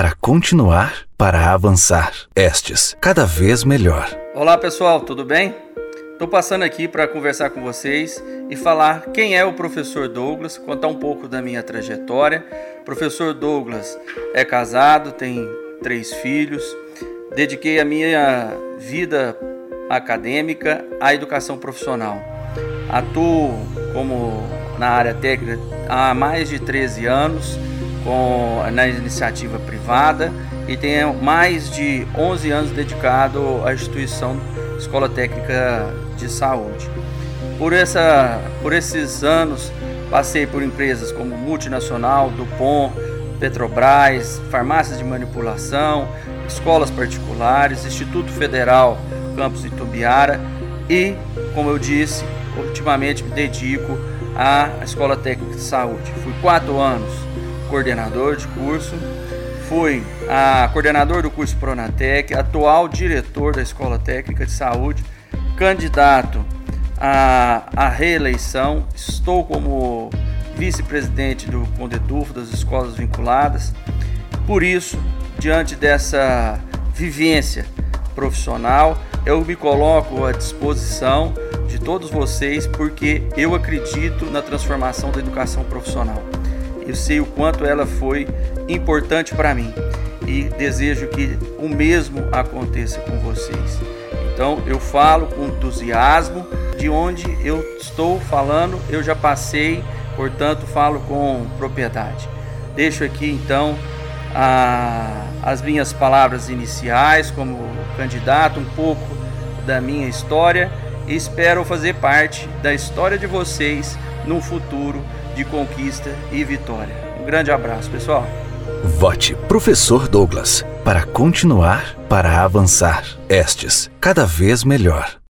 para continuar, para avançar. Estes, cada vez melhor. Olá pessoal, tudo bem? Estou passando aqui para conversar com vocês e falar quem é o professor Douglas, contar um pouco da minha trajetória. O professor Douglas é casado, tem três filhos. Dediquei a minha vida acadêmica à educação profissional. Atuo como na área técnica há mais de 13 anos com, na iniciativa privada e tenho mais de 11 anos dedicado à instituição Escola Técnica de Saúde. Por, essa, por esses anos passei por empresas como Multinacional, Dupont, Petrobras, farmácias de manipulação, escolas particulares, Instituto Federal Campus Itubiara e, como eu disse, ultimamente me dedico à Escola Técnica de Saúde. Fui quatro anos coordenador de curso, fui a coordenador do curso Pronatec, atual diretor da Escola Técnica de Saúde, candidato à, à reeleição, estou como vice-presidente do Condetufo das escolas vinculadas. Por isso, diante dessa vivência profissional, eu me coloco à disposição de todos vocês porque eu acredito na transformação da educação profissional. Eu sei o quanto ela foi importante para mim e desejo que o mesmo aconteça com vocês. Então eu falo com entusiasmo de onde eu estou falando, eu já passei, portanto falo com propriedade. Deixo aqui então a, as minhas palavras iniciais como candidato, um pouco da minha história espero fazer parte da história de vocês no futuro de conquista e vitória. Um grande abraço, pessoal. Vote Professor Douglas para continuar, para avançar. Estes, cada vez melhor.